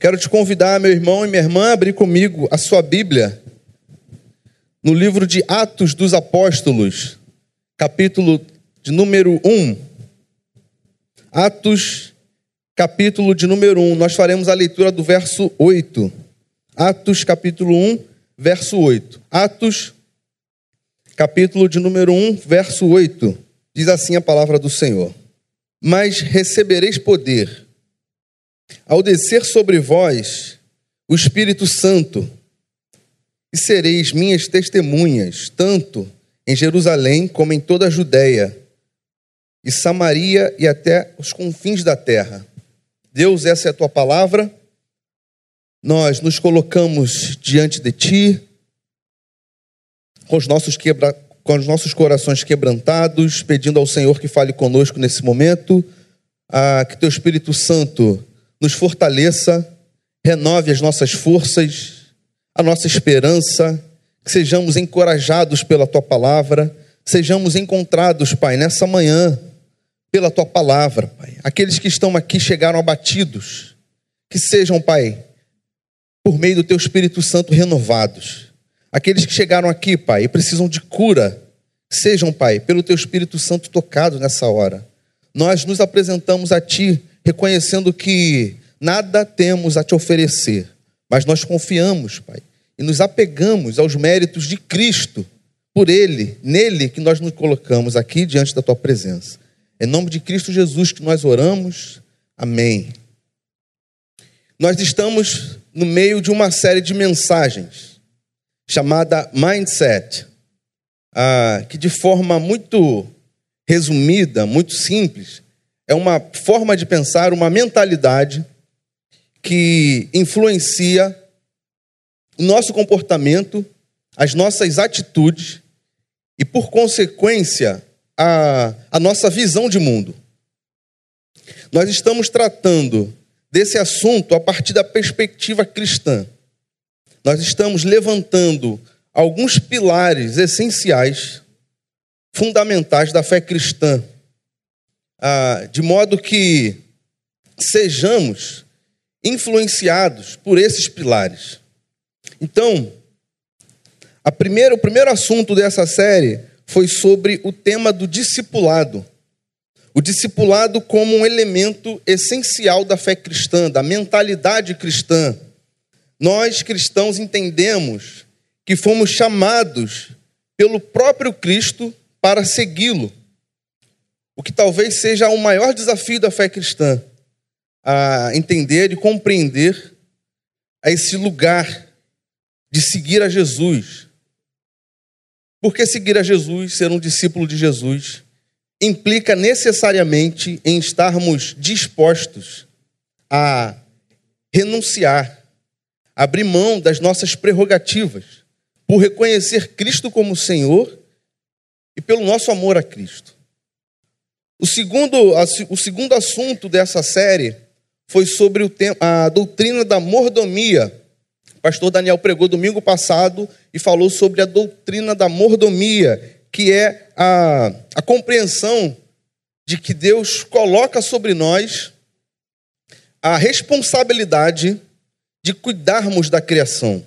Quero te convidar, meu irmão e minha irmã, a abrir comigo a sua Bíblia no livro de Atos dos Apóstolos, capítulo de número 1. Atos, capítulo de número 1. Nós faremos a leitura do verso 8. Atos, capítulo 1, verso 8. Atos, capítulo de número 1, verso 8. Diz assim a palavra do Senhor: Mas recebereis poder ao descer sobre vós o Espírito Santo, e sereis minhas testemunhas, tanto em Jerusalém como em toda a Judéia e Samaria e até os confins da terra. Deus, essa é a tua palavra. Nós nos colocamos diante de ti, com os nossos, quebra... com os nossos corações quebrantados, pedindo ao Senhor que fale conosco nesse momento, ah, que teu Espírito Santo nos fortaleça, renove as nossas forças, a nossa esperança, que sejamos encorajados pela tua palavra, sejamos encontrados, Pai, nessa manhã, pela tua palavra, Pai. Aqueles que estão aqui chegaram abatidos, que sejam, Pai, por meio do teu Espírito Santo renovados. Aqueles que chegaram aqui, Pai, e precisam de cura, sejam, Pai, pelo teu Espírito Santo tocados nessa hora. Nós nos apresentamos a ti reconhecendo que nada temos a te oferecer, mas nós confiamos, Pai, e nos apegamos aos méritos de Cristo, por Ele, nele que nós nos colocamos aqui diante da Tua presença. Em nome de Cristo Jesus que nós oramos. Amém. Nós estamos no meio de uma série de mensagens chamada Mindset, ah, que de forma muito resumida, muito simples, é uma forma de pensar, uma mentalidade que influencia o nosso comportamento, as nossas atitudes e, por consequência, a, a nossa visão de mundo. Nós estamos tratando desse assunto a partir da perspectiva cristã. Nós estamos levantando alguns pilares essenciais, fundamentais da fé cristã ah, de modo que sejamos influenciados por esses pilares. Então, a primeira, o primeiro assunto dessa série foi sobre o tema do discipulado. O discipulado como um elemento essencial da fé cristã, da mentalidade cristã. Nós cristãos entendemos que fomos chamados pelo próprio Cristo para segui-lo o que talvez seja o maior desafio da fé cristã, a entender e compreender a esse lugar de seguir a Jesus. Porque seguir a Jesus, ser um discípulo de Jesus, implica necessariamente em estarmos dispostos a renunciar, abrir mão das nossas prerrogativas, por reconhecer Cristo como Senhor e pelo nosso amor a Cristo. O segundo, o segundo assunto dessa série foi sobre o a doutrina da mordomia. O pastor Daniel pregou domingo passado e falou sobre a doutrina da mordomia, que é a, a compreensão de que Deus coloca sobre nós a responsabilidade de cuidarmos da criação.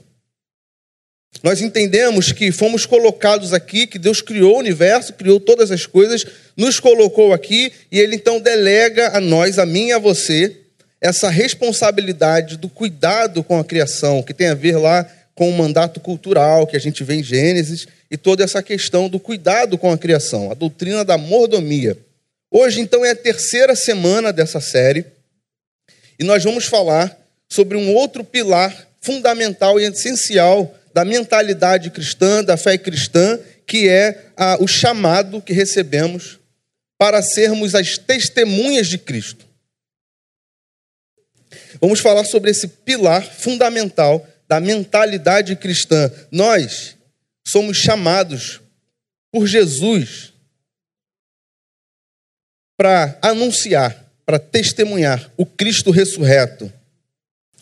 Nós entendemos que fomos colocados aqui, que Deus criou o universo, criou todas as coisas, nos colocou aqui e Ele então delega a nós, a mim e a você, essa responsabilidade do cuidado com a criação, que tem a ver lá com o mandato cultural que a gente vê em Gênesis e toda essa questão do cuidado com a criação, a doutrina da mordomia. Hoje, então, é a terceira semana dessa série e nós vamos falar sobre um outro pilar fundamental e essencial da mentalidade cristã, da fé cristã, que é a, o chamado que recebemos para sermos as testemunhas de Cristo. Vamos falar sobre esse pilar fundamental da mentalidade cristã. Nós somos chamados por Jesus para anunciar, para testemunhar o Cristo ressurreto.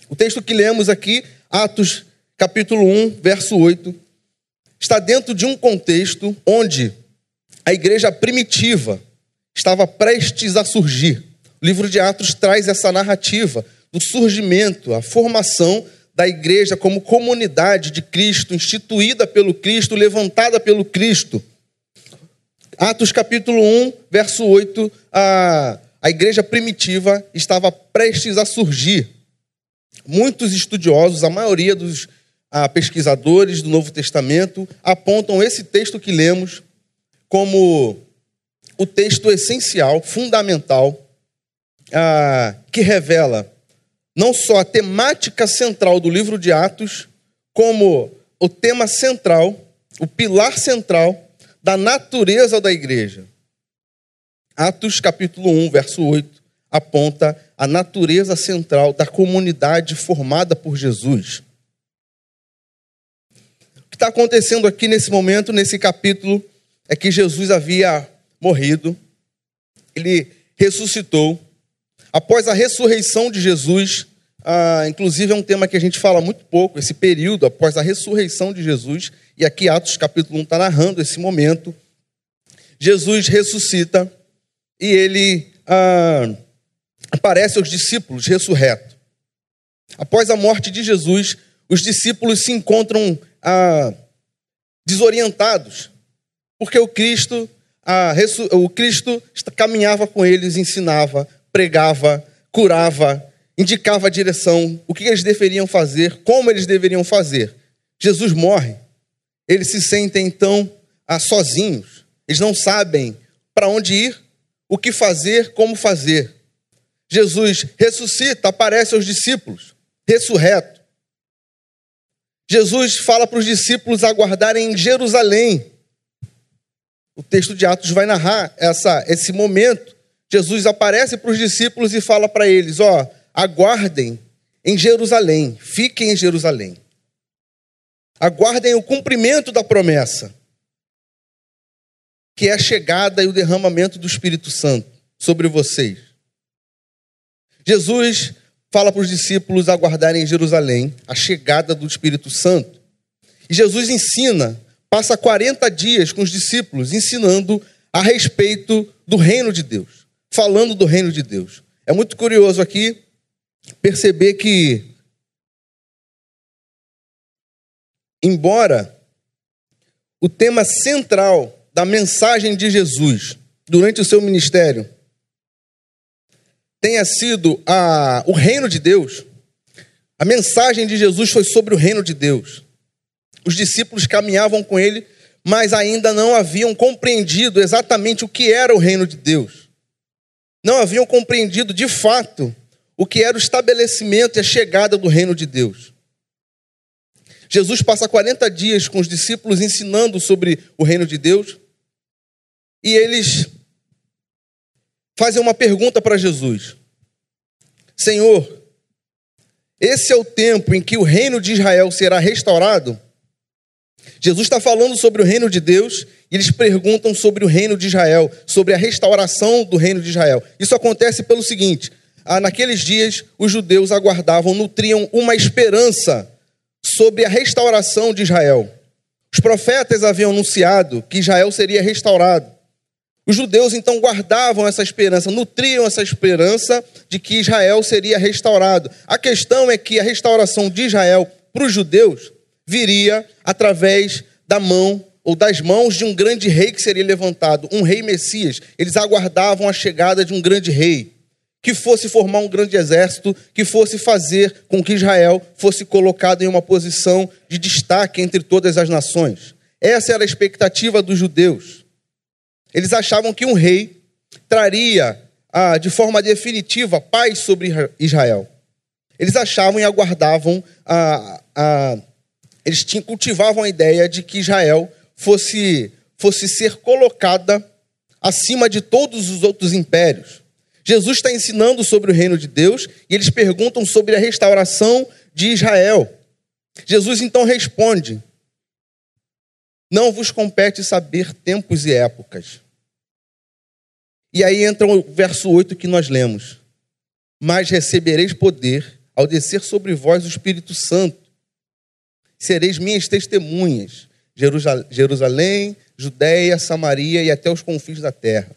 O texto que lemos aqui, Atos capítulo 1, verso 8, está dentro de um contexto onde a igreja primitiva estava prestes a surgir. O livro de Atos traz essa narrativa do surgimento, a formação da igreja como comunidade de Cristo, instituída pelo Cristo, levantada pelo Cristo. Atos capítulo 1, verso 8, a, a igreja primitiva estava prestes a surgir. Muitos estudiosos, a maioria dos a, pesquisadores do Novo Testamento, apontam esse texto que lemos como o texto essencial, fundamental, a, que revela não só a temática central do livro de Atos, como o tema central, o pilar central da natureza da igreja. Atos capítulo 1, verso 8, aponta a natureza central da comunidade formada por Jesus. Está acontecendo aqui nesse momento, nesse capítulo, é que Jesus havia morrido, ele ressuscitou. Após a ressurreição de Jesus, ah, inclusive é um tema que a gente fala muito pouco, esse período após a ressurreição de Jesus, e aqui Atos capítulo 1 está narrando esse momento. Jesus ressuscita e ele ah, aparece aos discípulos ressurreto. Após a morte de Jesus, os discípulos se encontram ah, desorientados, porque o Cristo, ah, o Cristo caminhava com eles, ensinava, pregava, curava, indicava a direção, o que eles deveriam fazer, como eles deveriam fazer. Jesus morre. Eles se sentem então ah, sozinhos. Eles não sabem para onde ir, o que fazer, como fazer. Jesus ressuscita, aparece aos discípulos, ressurreto. Jesus fala para os discípulos aguardarem em Jerusalém. O texto de Atos vai narrar essa, esse momento. Jesus aparece para os discípulos e fala para eles: Ó, aguardem em Jerusalém, fiquem em Jerusalém. Aguardem o cumprimento da promessa, que é a chegada e o derramamento do Espírito Santo sobre vocês. Jesus fala para os discípulos aguardarem em Jerusalém a chegada do Espírito Santo. E Jesus ensina, passa 40 dias com os discípulos ensinando a respeito do reino de Deus, falando do reino de Deus. É muito curioso aqui perceber que, embora o tema central da mensagem de Jesus durante o seu ministério tenha sido a, o reino de Deus, a mensagem de Jesus foi sobre o reino de Deus. Os discípulos caminhavam com ele, mas ainda não haviam compreendido exatamente o que era o reino de Deus. Não haviam compreendido de fato o que era o estabelecimento e a chegada do reino de Deus. Jesus passa 40 dias com os discípulos ensinando sobre o reino de Deus, e eles fazem uma pergunta para Jesus: Senhor, esse é o tempo em que o reino de Israel será restaurado? Jesus está falando sobre o reino de Deus e eles perguntam sobre o reino de Israel, sobre a restauração do reino de Israel. Isso acontece pelo seguinte: ah, naqueles dias, os judeus aguardavam, nutriam uma esperança sobre a restauração de Israel. Os profetas haviam anunciado que Israel seria restaurado. Os judeus então guardavam essa esperança, nutriam essa esperança de que Israel seria restaurado. A questão é que a restauração de Israel para os judeus viria através da mão ou das mãos de um grande rei que seria levantado, um rei Messias. Eles aguardavam a chegada de um grande rei que fosse formar um grande exército, que fosse fazer com que Israel fosse colocado em uma posição de destaque entre todas as nações. Essa era a expectativa dos judeus. Eles achavam que um rei traria ah, de forma definitiva paz sobre Israel. Eles achavam e aguardavam, ah, ah, eles tinham, cultivavam a ideia de que Israel fosse, fosse ser colocada acima de todos os outros impérios. Jesus está ensinando sobre o reino de Deus e eles perguntam sobre a restauração de Israel. Jesus então responde: Não vos compete saber tempos e épocas. E aí entra o verso 8 que nós lemos: Mas recebereis poder ao descer sobre vós o Espírito Santo. Sereis minhas testemunhas, Jerusalém, Judéia, Samaria e até os confins da terra.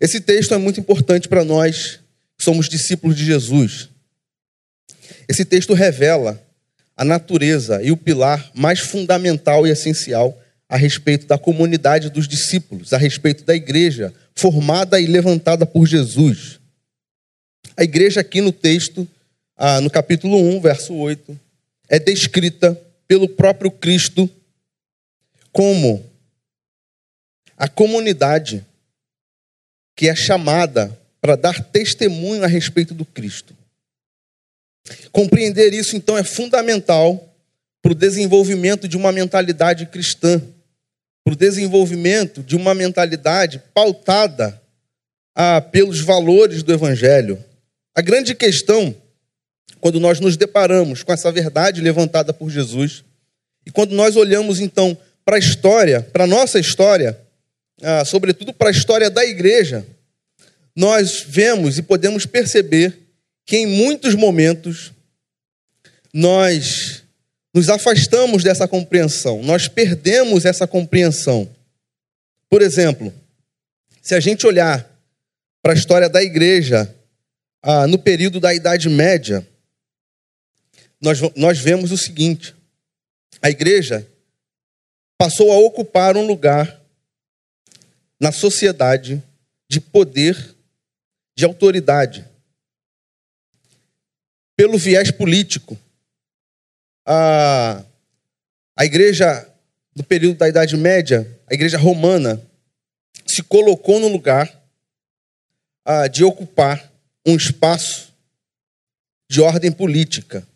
Esse texto é muito importante para nós somos discípulos de Jesus. Esse texto revela a natureza e o pilar mais fundamental e essencial a respeito da comunidade dos discípulos, a respeito da igreja formada e levantada por Jesus. A igreja, aqui no texto, ah, no capítulo 1, verso 8, é descrita pelo próprio Cristo como a comunidade que é chamada para dar testemunho a respeito do Cristo. Compreender isso, então, é fundamental para o desenvolvimento de uma mentalidade cristã, para o desenvolvimento de uma mentalidade pautada ah, pelos valores do Evangelho. A grande questão, quando nós nos deparamos com essa verdade levantada por Jesus, e quando nós olhamos, então, para a história, para a nossa história, sobretudo para a história da igreja, nós vemos e podemos perceber que em muitos momentos nós nos afastamos dessa compreensão, nós perdemos essa compreensão. Por exemplo, se a gente olhar para a história da igreja ah, no período da Idade Média, nós, nós vemos o seguinte: a igreja passou a ocupar um lugar na sociedade de poder, de autoridade pelo viés político. A, a igreja do período da Idade Média, a igreja romana, se colocou no lugar de ocupar um espaço de ordem política.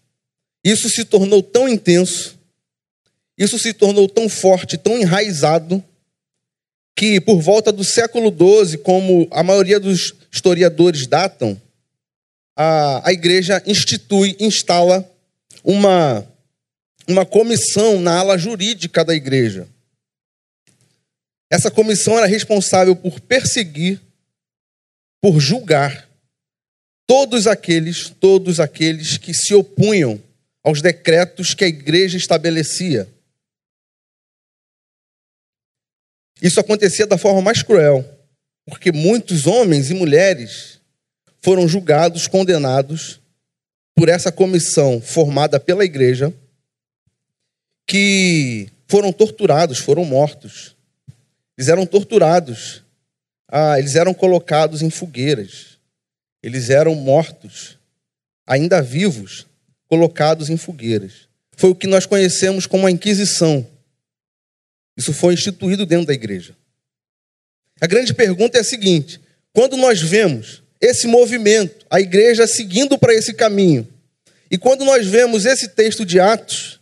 Isso se tornou tão intenso, isso se tornou tão forte, tão enraizado, que por volta do século XII, como a maioria dos historiadores datam, a, a igreja institui, instala uma, uma comissão na ala jurídica da igreja. Essa comissão era responsável por perseguir, por julgar todos aqueles, todos aqueles que se opunham aos decretos que a igreja estabelecia. Isso acontecia da forma mais cruel, porque muitos homens e mulheres foram julgados, condenados por essa comissão formada pela igreja, que foram torturados, foram mortos. Eles eram torturados, ah, eles eram colocados em fogueiras, eles eram mortos, ainda vivos, colocados em fogueiras. Foi o que nós conhecemos como a Inquisição. Isso foi instituído dentro da igreja. A grande pergunta é a seguinte: quando nós vemos esse movimento, a igreja seguindo para esse caminho. E quando nós vemos esse texto de Atos,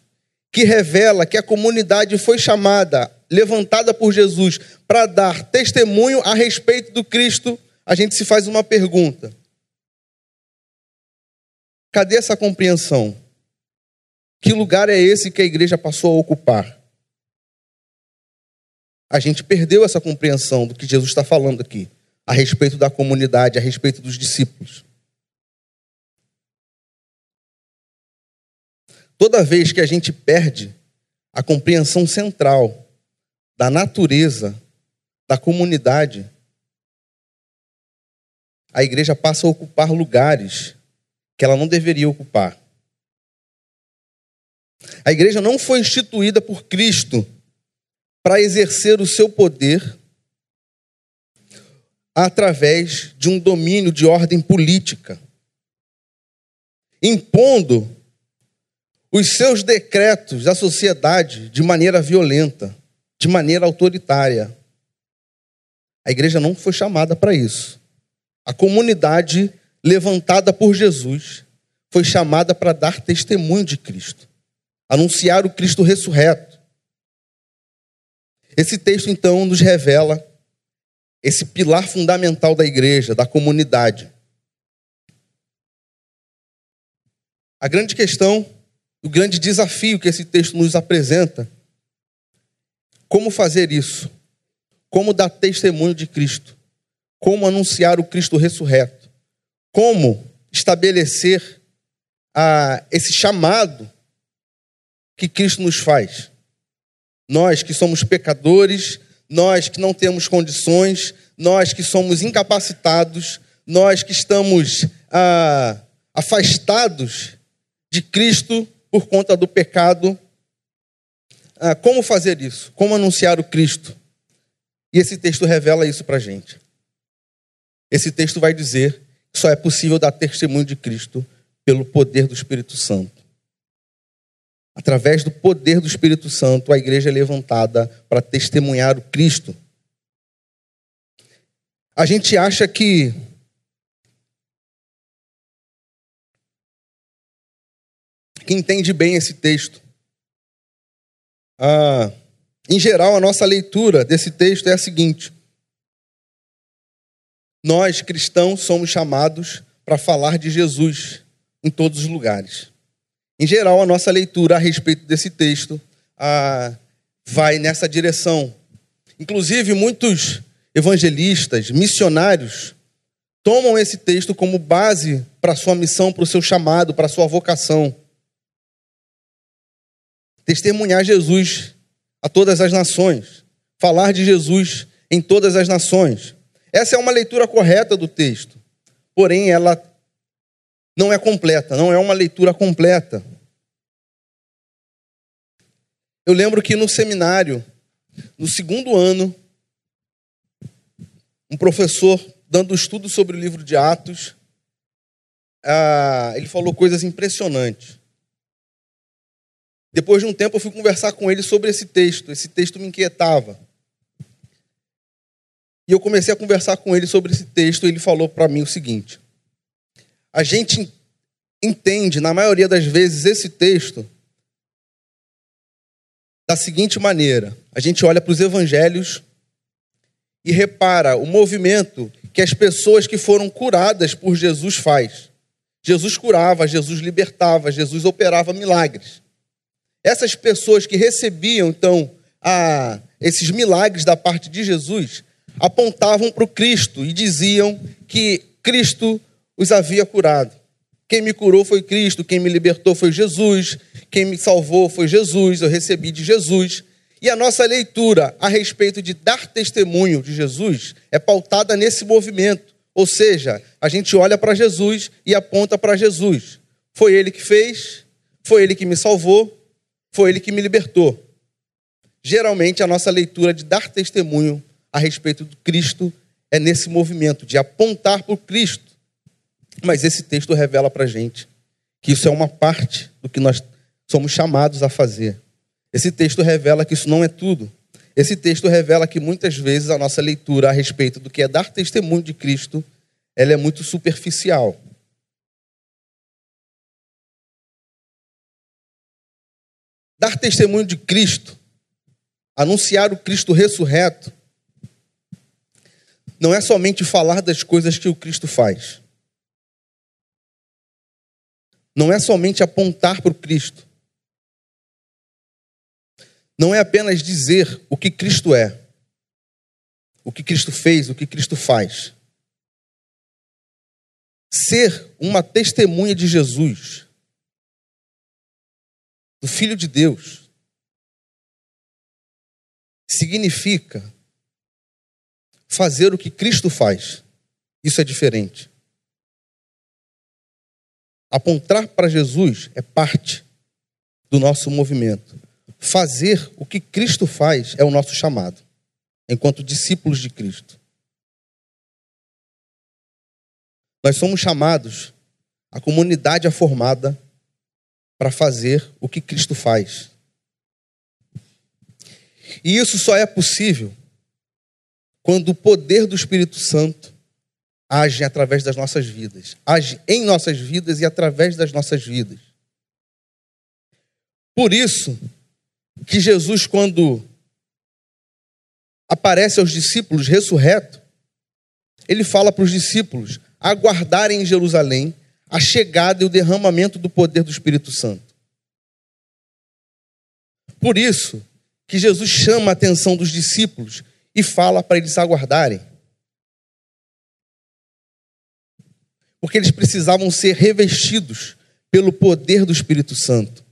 que revela que a comunidade foi chamada, levantada por Jesus, para dar testemunho a respeito do Cristo, a gente se faz uma pergunta: cadê essa compreensão? Que lugar é esse que a igreja passou a ocupar? A gente perdeu essa compreensão do que Jesus está falando aqui a respeito da comunidade, a respeito dos discípulos. Toda vez que a gente perde a compreensão central da natureza da comunidade, a igreja passa a ocupar lugares que ela não deveria ocupar. A igreja não foi instituída por Cristo para exercer o seu poder através de um domínio de ordem política, impondo os seus decretos à sociedade de maneira violenta, de maneira autoritária. A igreja não foi chamada para isso. A comunidade levantada por Jesus foi chamada para dar testemunho de Cristo, anunciar o Cristo ressurreto. Esse texto então nos revela esse pilar fundamental da igreja, da comunidade. A grande questão, o grande desafio que esse texto nos apresenta, como fazer isso? Como dar testemunho de Cristo? Como anunciar o Cristo ressurreto? Como estabelecer a, esse chamado que Cristo nos faz? Nós que somos pecadores, nós que não temos condições, nós que somos incapacitados, nós que estamos ah, afastados de Cristo por conta do pecado, ah, como fazer isso? Como anunciar o Cristo? E esse texto revela isso para a gente. Esse texto vai dizer que só é possível dar testemunho de Cristo pelo poder do Espírito Santo. Através do poder do Espírito Santo, a igreja é levantada para testemunhar o Cristo. A gente acha que que entende bem esse texto. Ah, em geral, a nossa leitura desse texto é a seguinte: nós cristãos somos chamados para falar de Jesus em todos os lugares. Em geral, a nossa leitura a respeito desse texto ah, vai nessa direção. Inclusive, muitos evangelistas, missionários, tomam esse texto como base para sua missão, para o seu chamado, para sua vocação. Testemunhar Jesus a todas as nações, falar de Jesus em todas as nações. Essa é uma leitura correta do texto, porém ela não é completa, não é uma leitura completa. Eu lembro que no seminário, no segundo ano, um professor dando estudo sobre o livro de Atos, ele falou coisas impressionantes. Depois de um tempo, eu fui conversar com ele sobre esse texto. Esse texto me inquietava. E eu comecei a conversar com ele sobre esse texto. E ele falou para mim o seguinte: a gente entende, na maioria das vezes, esse texto da seguinte maneira: a gente olha para os evangelhos e repara o movimento que as pessoas que foram curadas por Jesus faz. Jesus curava, Jesus libertava, Jesus operava milagres. Essas pessoas que recebiam, então, a, esses milagres da parte de Jesus, apontavam para o Cristo e diziam que Cristo os havia curado. Quem me curou foi Cristo, quem me libertou foi Jesus, quem me salvou foi Jesus, eu recebi de Jesus. E a nossa leitura a respeito de dar testemunho de Jesus é pautada nesse movimento. Ou seja, a gente olha para Jesus e aponta para Jesus. Foi ele que fez, foi ele que me salvou, foi ele que me libertou. Geralmente, a nossa leitura de dar testemunho a respeito do Cristo é nesse movimento de apontar para o Cristo. Mas esse texto revela para gente que isso é uma parte do que nós somos chamados a fazer. Esse texto revela que isso não é tudo. Esse texto revela que muitas vezes a nossa leitura a respeito do que é dar testemunho de Cristo, ela é muito superficial. Dar testemunho de Cristo, anunciar o Cristo ressurreto, não é somente falar das coisas que o Cristo faz. Não é somente apontar para o Cristo. Não é apenas dizer o que Cristo é, o que Cristo fez, o que Cristo faz. Ser uma testemunha de Jesus do Filho de Deus significa fazer o que Cristo faz. Isso é diferente. Apontar para Jesus é parte do nosso movimento. Fazer o que Cristo faz é o nosso chamado, enquanto discípulos de Cristo. Nós somos chamados, a comunidade é formada para fazer o que Cristo faz. E isso só é possível quando o poder do Espírito Santo age através das nossas vidas, age em nossas vidas e através das nossas vidas. Por isso que Jesus, quando aparece aos discípulos ressurreto, ele fala para os discípulos aguardarem em Jerusalém a chegada e o derramamento do poder do Espírito Santo. Por isso que Jesus chama a atenção dos discípulos e fala para eles aguardarem. Porque eles precisavam ser revestidos pelo poder do Espírito Santo.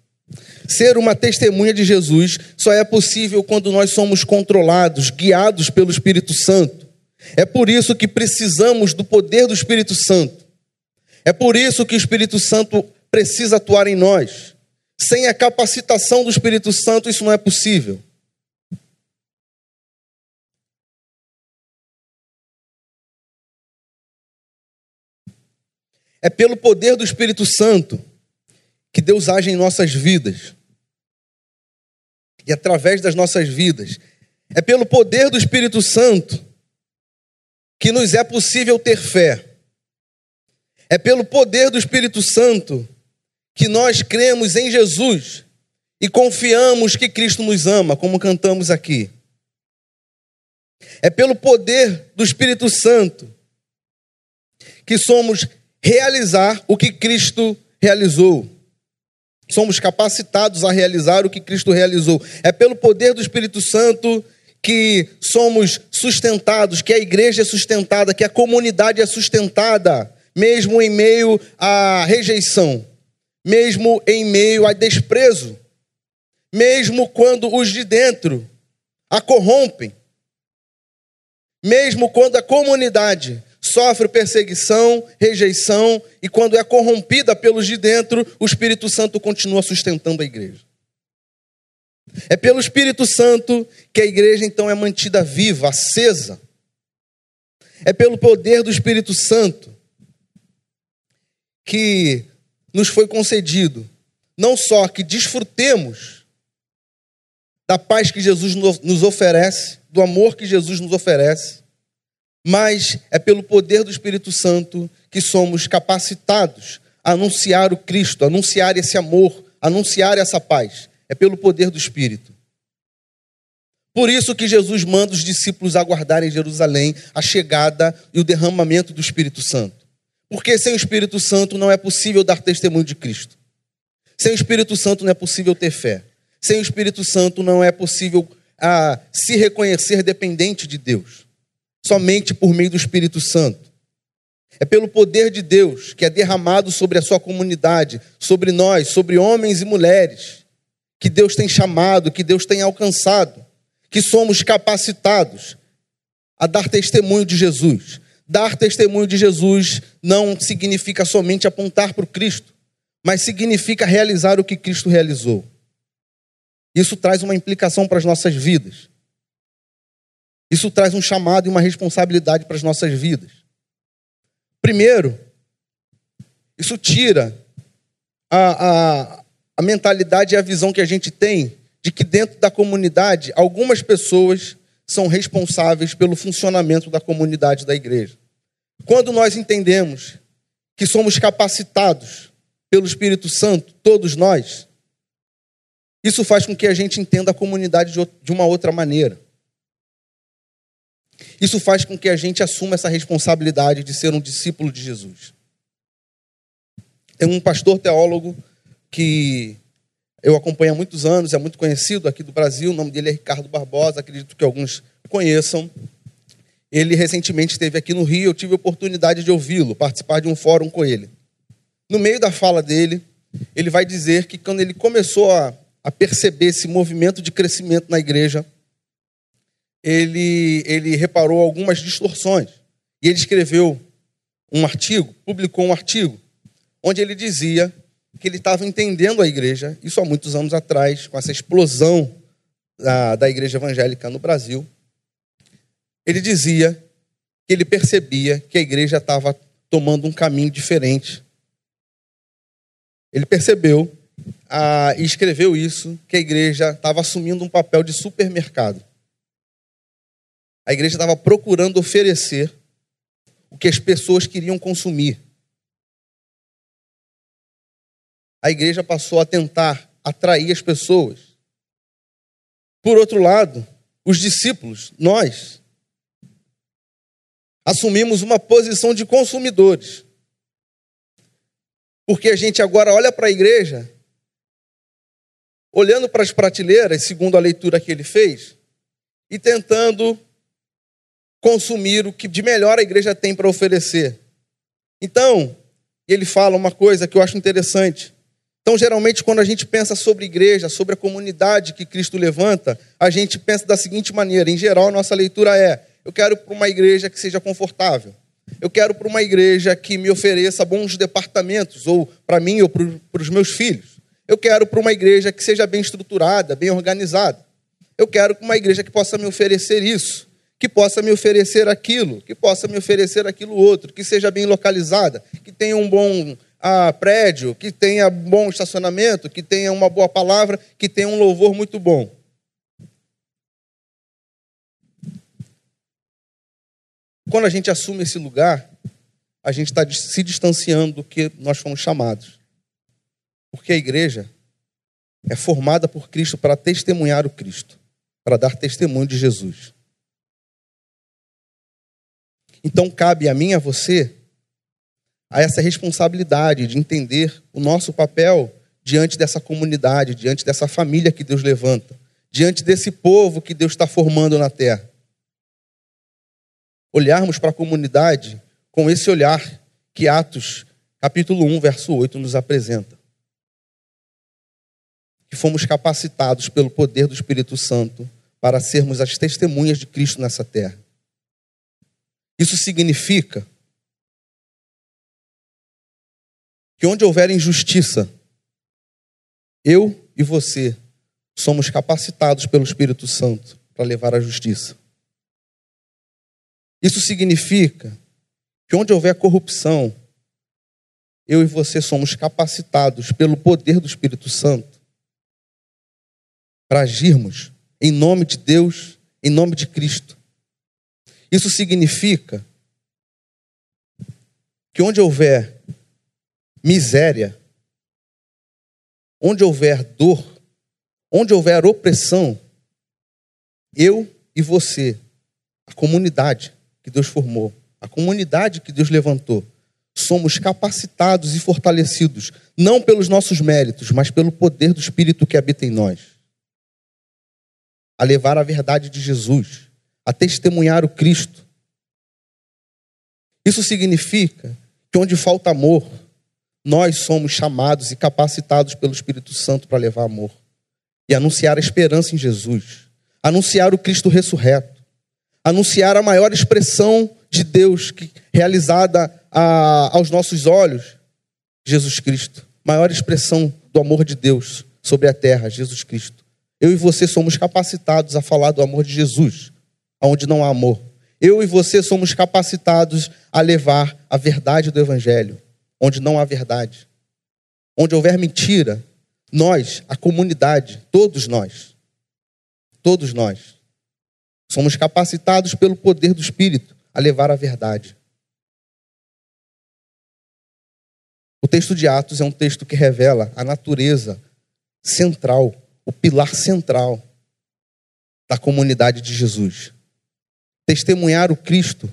Ser uma testemunha de Jesus só é possível quando nós somos controlados, guiados pelo Espírito Santo. É por isso que precisamos do poder do Espírito Santo. É por isso que o Espírito Santo precisa atuar em nós. Sem a capacitação do Espírito Santo, isso não é possível. É pelo poder do Espírito Santo que Deus age em nossas vidas. E através das nossas vidas. É pelo poder do Espírito Santo que nos é possível ter fé. É pelo poder do Espírito Santo que nós cremos em Jesus e confiamos que Cristo nos ama, como cantamos aqui. É pelo poder do Espírito Santo que somos realizar o que Cristo realizou. Somos capacitados a realizar o que Cristo realizou. É pelo poder do Espírito Santo que somos sustentados, que a igreja é sustentada, que a comunidade é sustentada, mesmo em meio à rejeição, mesmo em meio a desprezo, mesmo quando os de dentro a corrompem, mesmo quando a comunidade sofre perseguição, rejeição, e quando é corrompida pelos de dentro, o Espírito Santo continua sustentando a igreja. É pelo Espírito Santo que a igreja então é mantida viva, acesa. É pelo poder do Espírito Santo que nos foi concedido não só que desfrutemos da paz que Jesus nos oferece, do amor que Jesus nos oferece, mas é pelo poder do Espírito Santo que somos capacitados a anunciar o Cristo, anunciar esse amor, anunciar essa paz. É pelo poder do Espírito. Por isso que Jesus manda os discípulos aguardarem em Jerusalém a chegada e o derramamento do Espírito Santo. Porque sem o Espírito Santo não é possível dar testemunho de Cristo. Sem o Espírito Santo não é possível ter fé. Sem o Espírito Santo não é possível ah, se reconhecer dependente de Deus somente por meio do Espírito Santo. É pelo poder de Deus que é derramado sobre a sua comunidade, sobre nós, sobre homens e mulheres, que Deus tem chamado, que Deus tem alcançado, que somos capacitados a dar testemunho de Jesus. Dar testemunho de Jesus não significa somente apontar para o Cristo, mas significa realizar o que Cristo realizou. Isso traz uma implicação para as nossas vidas. Isso traz um chamado e uma responsabilidade para as nossas vidas. Primeiro, isso tira a, a, a mentalidade e a visão que a gente tem de que dentro da comunidade algumas pessoas são responsáveis pelo funcionamento da comunidade da igreja. Quando nós entendemos que somos capacitados pelo Espírito Santo, todos nós, isso faz com que a gente entenda a comunidade de uma outra maneira. Isso faz com que a gente assuma essa responsabilidade de ser um discípulo de Jesus. Tem um pastor teólogo que eu acompanho há muitos anos, é muito conhecido aqui do Brasil, o nome dele é Ricardo Barbosa, acredito que alguns conheçam. Ele recentemente esteve aqui no Rio, eu tive a oportunidade de ouvi-lo, participar de um fórum com ele. No meio da fala dele, ele vai dizer que quando ele começou a, a perceber esse movimento de crescimento na igreja, ele, ele reparou algumas distorções. E ele escreveu um artigo, publicou um artigo, onde ele dizia que ele estava entendendo a igreja, isso há muitos anos atrás, com essa explosão da, da igreja evangélica no Brasil. Ele dizia que ele percebia que a igreja estava tomando um caminho diferente. Ele percebeu ah, e escreveu isso, que a igreja estava assumindo um papel de supermercado. A igreja estava procurando oferecer o que as pessoas queriam consumir. A igreja passou a tentar atrair as pessoas. Por outro lado, os discípulos, nós, assumimos uma posição de consumidores. Porque a gente agora olha para a igreja, olhando para as prateleiras, segundo a leitura que ele fez, e tentando consumir o que de melhor a igreja tem para oferecer. Então, ele fala uma coisa que eu acho interessante. Então, geralmente, quando a gente pensa sobre igreja, sobre a comunidade que Cristo levanta, a gente pensa da seguinte maneira: em geral, a nossa leitura é: Eu quero para uma igreja que seja confortável. Eu quero para uma igreja que me ofereça bons departamentos, ou para mim ou para os meus filhos. Eu quero para uma igreja que seja bem estruturada, bem organizada. Eu quero uma igreja que possa me oferecer isso, que possa me oferecer aquilo, que possa me oferecer aquilo outro, que seja bem localizada, que tenha um bom ah, prédio, que tenha bom estacionamento, que tenha uma boa palavra, que tenha um louvor muito bom. Quando a gente assume esse lugar, a gente está se distanciando do que nós fomos chamados. Porque a igreja é formada por Cristo para testemunhar o Cristo, para dar testemunho de Jesus. Então cabe a mim a você a essa responsabilidade de entender o nosso papel diante dessa comunidade, diante dessa família que Deus levanta, diante desse povo que Deus está formando na terra. Olharmos para a comunidade com esse olhar que Atos, capítulo 1, verso 8, nos apresenta. Que fomos capacitados pelo poder do Espírito Santo para sermos as testemunhas de Cristo nessa terra. Isso significa que onde houver injustiça, eu e você somos capacitados pelo Espírito Santo para levar a justiça. Isso significa que onde houver corrupção, eu e você somos capacitados pelo poder do Espírito Santo para agirmos em nome de Deus, em nome de Cristo. Isso significa que onde houver miséria, onde houver dor, onde houver opressão, eu e você, a comunidade que Deus formou, a comunidade que Deus levantou, somos capacitados e fortalecidos, não pelos nossos méritos, mas pelo poder do Espírito que habita em nós, a levar a verdade de Jesus, a testemunhar o Cristo. Isso significa que onde falta amor, nós somos chamados e capacitados pelo Espírito Santo para levar amor e anunciar a esperança em Jesus, anunciar o Cristo ressurreto, anunciar a maior expressão de Deus que, realizada a, aos nossos olhos, Jesus Cristo, maior expressão do amor de Deus sobre a terra, Jesus Cristo. Eu e você somos capacitados a falar do amor de Jesus, onde não há amor. Eu e você somos capacitados a levar a verdade do Evangelho onde não há verdade. Onde houver mentira, nós, a comunidade, todos nós, todos nós, somos capacitados pelo poder do Espírito a levar a verdade. O texto de Atos é um texto que revela a natureza central, o pilar central da comunidade de Jesus. Testemunhar o Cristo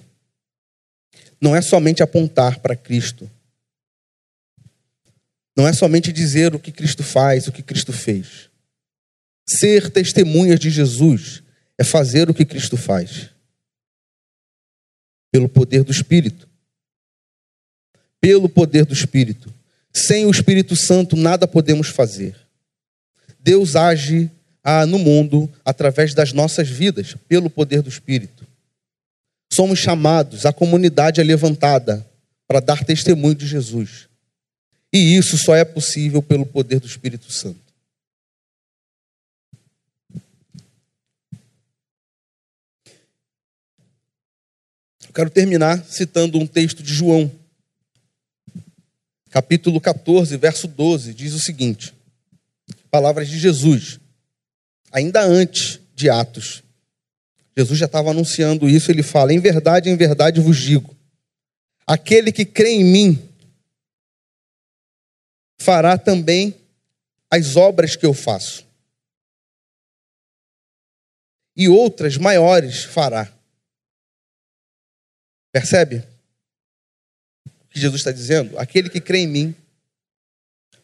não é somente apontar para Cristo, não é somente dizer o que Cristo faz, o que Cristo fez. Ser testemunhas de Jesus é fazer o que Cristo faz. Pelo poder do Espírito. Pelo poder do Espírito. Sem o Espírito Santo, nada podemos fazer. Deus age ah, no mundo através das nossas vidas, pelo poder do Espírito. Somos chamados, a comunidade é levantada para dar testemunho de Jesus. E isso só é possível pelo poder do Espírito Santo. Eu quero terminar citando um texto de João, capítulo 14, verso 12, diz o seguinte: Palavras de Jesus, ainda antes de Atos. Jesus já estava anunciando isso, ele fala: Em verdade, em verdade vos digo, aquele que crê em mim, fará também as obras que eu faço. E outras maiores fará. Percebe? O que Jesus está dizendo? Aquele que crê em mim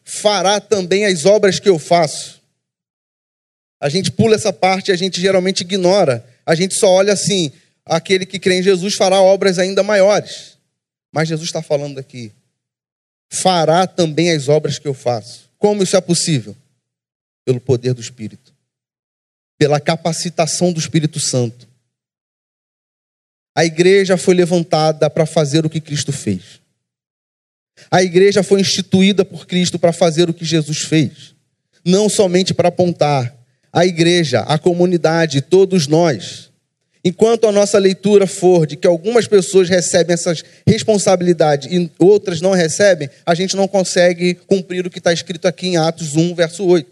fará também as obras que eu faço. A gente pula essa parte, a gente geralmente ignora. A gente só olha assim: aquele que crê em Jesus fará obras ainda maiores. Mas Jesus está falando aqui: fará também as obras que eu faço. Como isso é possível? Pelo poder do Espírito, pela capacitação do Espírito Santo. A igreja foi levantada para fazer o que Cristo fez. A igreja foi instituída por Cristo para fazer o que Jesus fez. Não somente para apontar. A igreja, a comunidade, todos nós. Enquanto a nossa leitura for de que algumas pessoas recebem essas responsabilidades e outras não recebem, a gente não consegue cumprir o que está escrito aqui em Atos 1, verso 8.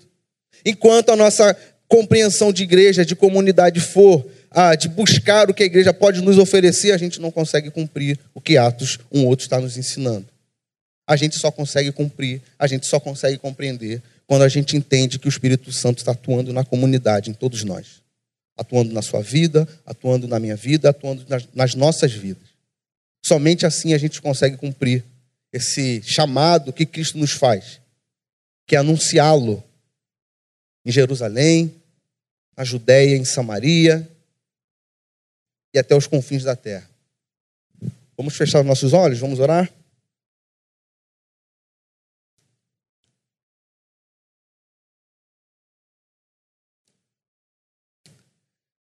Enquanto a nossa compreensão de igreja, de comunidade for ah, de buscar o que a igreja pode nos oferecer, a gente não consegue cumprir o que Atos 1, 8 está nos ensinando. A gente só consegue cumprir, a gente só consegue compreender quando a gente entende que o Espírito Santo está atuando na comunidade, em todos nós atuando na sua vida, atuando na minha vida, atuando nas, nas nossas vidas. Somente assim a gente consegue cumprir esse chamado que Cristo nos faz, que é anunciá-lo em Jerusalém, na Judéia, em Samaria e até os confins da terra. Vamos fechar os nossos olhos, vamos orar?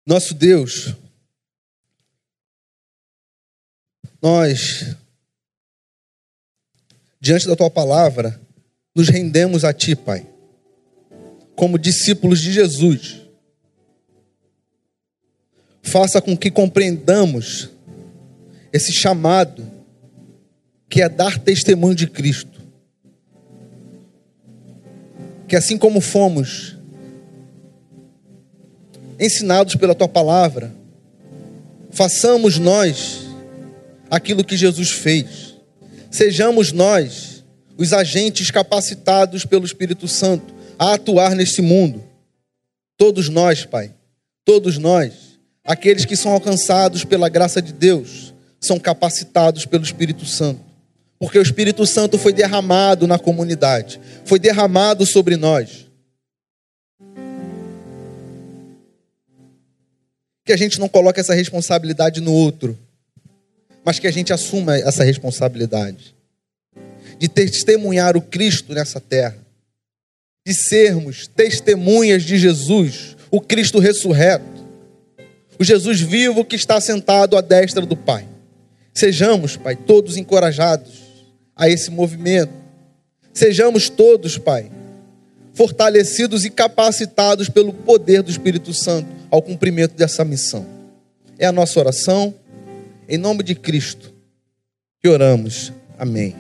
Nosso Deus, nós, diante da tua palavra, nos rendemos a ti, Pai, como discípulos de Jesus. Faça com que compreendamos esse chamado que é dar testemunho de Cristo. Que assim como fomos ensinados pela tua palavra, façamos nós aquilo que Jesus fez. Sejamos nós os agentes capacitados pelo Espírito Santo a atuar nesse mundo. Todos nós, Pai, todos nós, aqueles que são alcançados pela graça de Deus, são capacitados pelo Espírito Santo. Porque o Espírito Santo foi derramado na comunidade, foi derramado sobre nós. Que a gente não coloque essa responsabilidade no outro, mas que a gente assuma essa responsabilidade de testemunhar o Cristo nessa terra, de sermos testemunhas de Jesus, o Cristo ressurreto, o Jesus vivo que está sentado à destra do Pai. Sejamos, Pai, todos encorajados a esse movimento. Sejamos todos, Pai, fortalecidos e capacitados pelo poder do Espírito Santo ao cumprimento dessa missão. É a nossa oração, em nome de Cristo, que oramos. Amém.